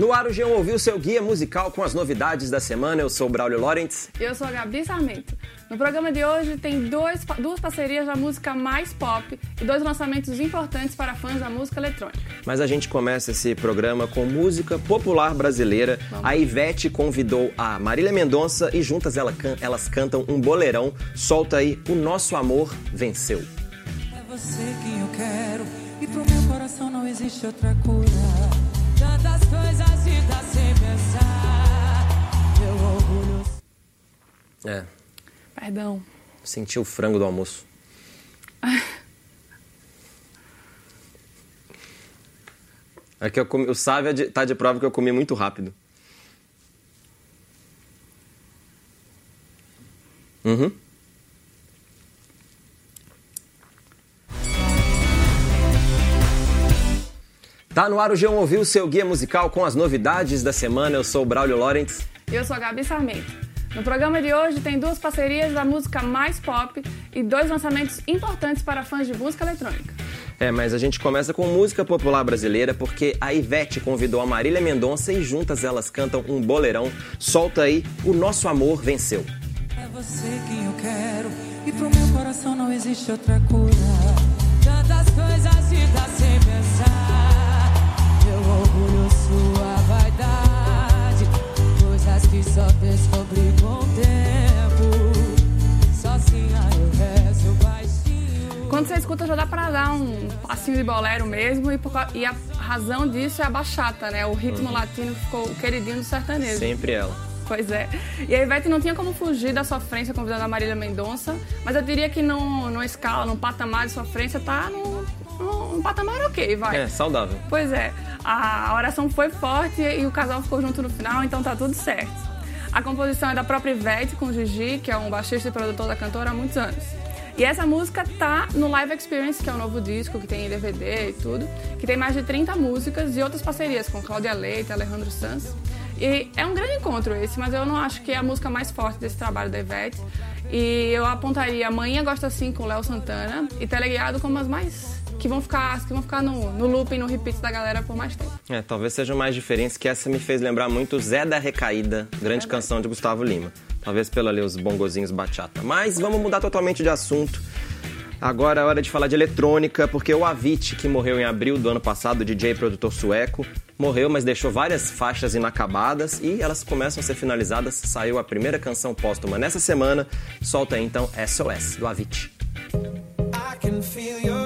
No ar, o Jean ouviu seu guia musical com as novidades da semana. Eu sou o Braulio Lorentz. E eu sou a Gabi Sarmento. No programa de hoje tem dois, duas parcerias da música mais pop e dois lançamentos importantes para fãs da música eletrônica. Mas a gente começa esse programa com música popular brasileira. Vamos. A Ivete convidou a Marília Mendonça e juntas elas cantam um boleirão. Solta aí O Nosso Amor Venceu. É você quem eu quero e pro meu coração não existe outra cura. Tantas coisas e dá sem pensar. Meu orgulho. É. Perdão. Senti o frango do almoço. É que eu comi, o Sávia tá de prova que eu comi muito rápido. Tá no ar o G1 Ouviu, seu guia musical com as novidades da semana. Eu sou o Braulio Lorentz. E eu sou a Gabi Sarmento. No programa de hoje tem duas parcerias da música mais pop e dois lançamentos importantes para fãs de música eletrônica. É, mas a gente começa com música popular brasileira porque a Ivete convidou a Marília Mendonça e juntas elas cantam um boleirão. Solta aí, O Nosso Amor Venceu. É você quem eu quero e pro meu coração não existe outra cura. Tantas coisas escuta, já dá pra dar um passinho de bolero mesmo. E, por, e a razão disso é a bachata, né? O ritmo uhum. latino ficou o queridinho do sertanejo. Sempre ela. Pois é. E a Ivete não tinha como fugir da sofrência convidando a Marília Mendonça, mas eu diria que no escala, no patamar de sofrência, tá no, no, no patamar ok, vai. É, saudável. Pois é a oração foi forte e o casal ficou junto no final, então tá tudo certo. A composição é da própria Ivete com o Gigi, que é um baixista e produtor da cantora há muitos anos. E essa música tá no Live Experience, que é o um novo disco que tem DVD e tudo, que tem mais de 30 músicas e outras parcerias com Cláudia Leite, Alejandro Sanz. E é um grande encontro esse, mas eu não acho que é a música mais forte desse trabalho da Ivete. E eu apontaria Amanhã Gosta Assim com Léo Santana e Teleguiado como as mais que vão ficar, que vão ficar no, no loop e no repeat da galera por mais tempo. É, talvez sejam mais diferentes, que essa me fez lembrar muito Zé da Recaída, grande é canção de Gustavo Lima. Talvez pelo ali os bongozinhos bachata. Mas vamos mudar totalmente de assunto. Agora é hora de falar de eletrônica, porque o Avicii, que morreu em abril do ano passado, DJ e produtor sueco, morreu, mas deixou várias faixas inacabadas e elas começam a ser finalizadas. Saiu a primeira canção póstuma nessa semana. Solta aí, então SOS, do Avicii. I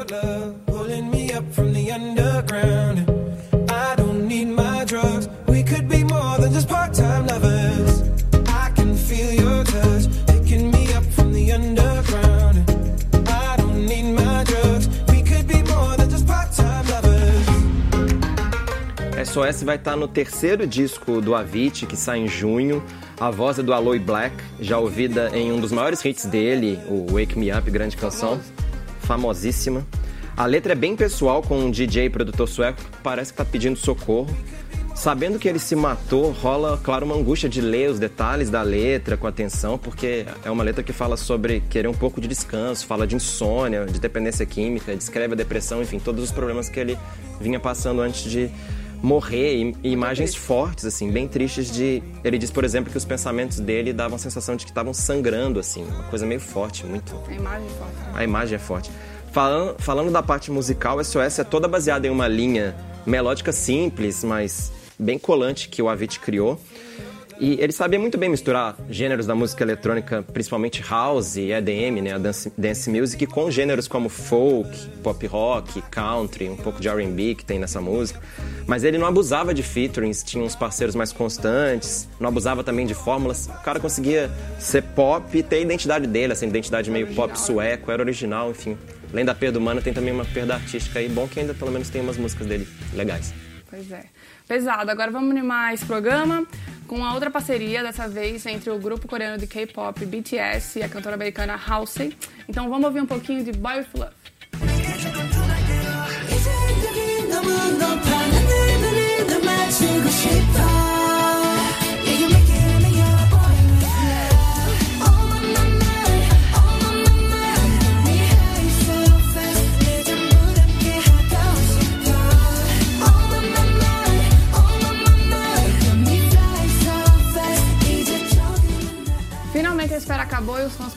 SOS vai estar no terceiro disco do Avicii, que sai em junho. A voz é do Aloy Black, já ouvida em um dos maiores hits dele, o Wake Me Up, grande canção famosíssima. A letra é bem pessoal, com um DJ produtor sueco que parece que tá pedindo socorro. Sabendo que ele se matou, rola, claro, uma angústia de ler os detalhes da letra com atenção, porque é uma letra que fala sobre querer um pouco de descanso, fala de insônia, de dependência química, descreve a depressão, enfim, todos os problemas que ele vinha passando antes de morrer e, imagens fortes, assim, bem tristes de... Ele diz, por exemplo, que os pensamentos dele davam a sensação de que estavam sangrando, assim, uma coisa meio forte, muito... A imagem é forte. Né? A imagem é forte. Falando, falando da parte musical, SOS é toda baseada em uma linha melódica simples, mas bem colante que o Avicii criou. E ele sabia muito bem misturar gêneros da música eletrônica, principalmente house e EDM, né, a dance, dance music, com gêneros como folk, pop rock, country, um pouco de R&B que tem nessa música. Mas ele não abusava de featurings, tinha uns parceiros mais constantes, não abusava também de fórmulas. O cara conseguia ser pop e ter a identidade dele, essa identidade meio pop sueco, era original, enfim. Além da perda humana, tem também uma perda artística aí. Bom que ainda pelo menos tem umas músicas dele legais. Pois é. Pesado. Agora vamos animar esse programa com a outra parceria, dessa vez entre o grupo coreano de K-pop BTS e a cantora americana Halsey. Então vamos ouvir um pouquinho de Boy With Love.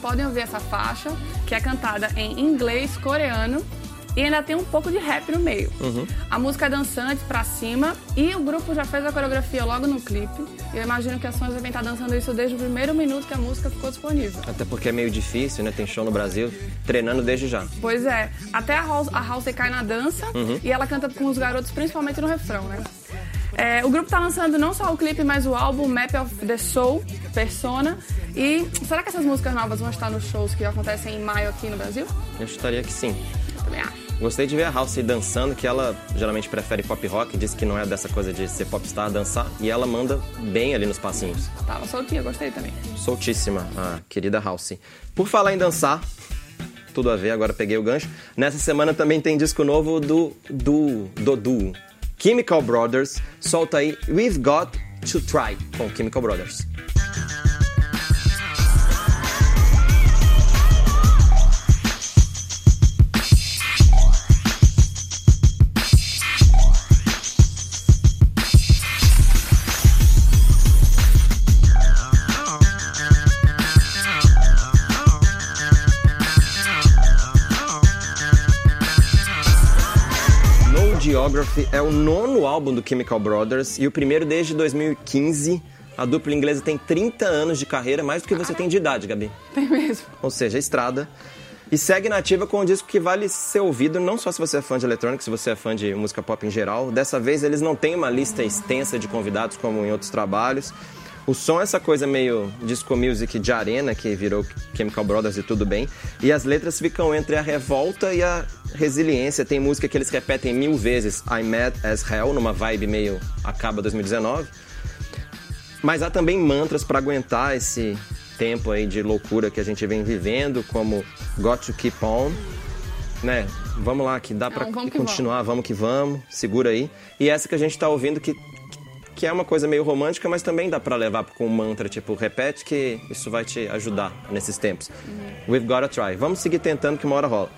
Podem ouvir essa faixa, que é cantada em inglês, coreano e ainda tem um pouco de rap no meio. Uhum. A música é dançante pra cima e o grupo já fez a coreografia logo no clipe. Eu imagino que as fãs devem estar dançando isso desde o primeiro minuto que a música ficou disponível. Até porque é meio difícil, né? Tem show no Brasil, treinando desde já. Pois é, até a House, a House cai na dança e ela canta com os garotos, principalmente no refrão, né? É, o grupo está lançando não só o clipe, mas o álbum Map of the Soul, Persona. E será que essas músicas novas vão estar nos shows que acontecem em maio aqui no Brasil? Eu estaria que sim. Também acho. Gostei de ver a House dançando, que ela geralmente prefere pop rock, diz que não é dessa coisa de ser popstar dançar, e ela manda bem ali nos passinhos. Tava soltinha, gostei também. Soltíssima, a querida House. Por falar em dançar, tudo a ver, agora peguei o gancho. Nessa semana também tem disco novo do do do duo Chemical Brothers. Solta aí We've Got to Try com Chemical Brothers. Geography é o nono álbum do Chemical Brothers e o primeiro desde 2015. A dupla inglesa tem 30 anos de carreira, mais do que você tem de idade, Gabi. Tem mesmo. Ou seja, estrada. E segue nativa com um disco que vale ser ouvido, não só se você é fã de eletrônica, se você é fã de música pop em geral. Dessa vez eles não têm uma lista extensa de convidados como em outros trabalhos. O som é essa coisa meio disco music de arena que virou Chemical Brothers e tudo bem. E as letras ficam entre a revolta e a resiliência. Tem música que eles repetem mil vezes. I'm mad as hell, numa vibe meio acaba 2019. Mas há também mantras para aguentar esse tempo aí de loucura que a gente vem vivendo, como Got to Keep On, né? Vamos lá, que dá para Não, vamos continuar, vamos. que vamos, segura aí. E essa que a gente tá ouvindo que que é uma coisa meio romântica, mas também dá para levar com um mantra, tipo, repete que isso vai te ajudar nesses tempos. We've gotta try. Vamos seguir tentando que uma hora rola.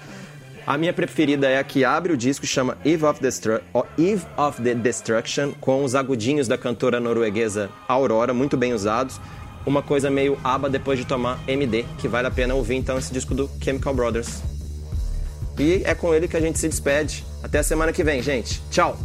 A minha preferida é a que abre o disco, chama Eve of, Destru Eve of the Destruction, com os agudinhos da cantora norueguesa Aurora, muito bem usados. Uma coisa meio aba depois de tomar MD, que vale a pena ouvir então esse disco do Chemical Brothers. E é com ele que a gente se despede. Até a semana que vem, gente. Tchau!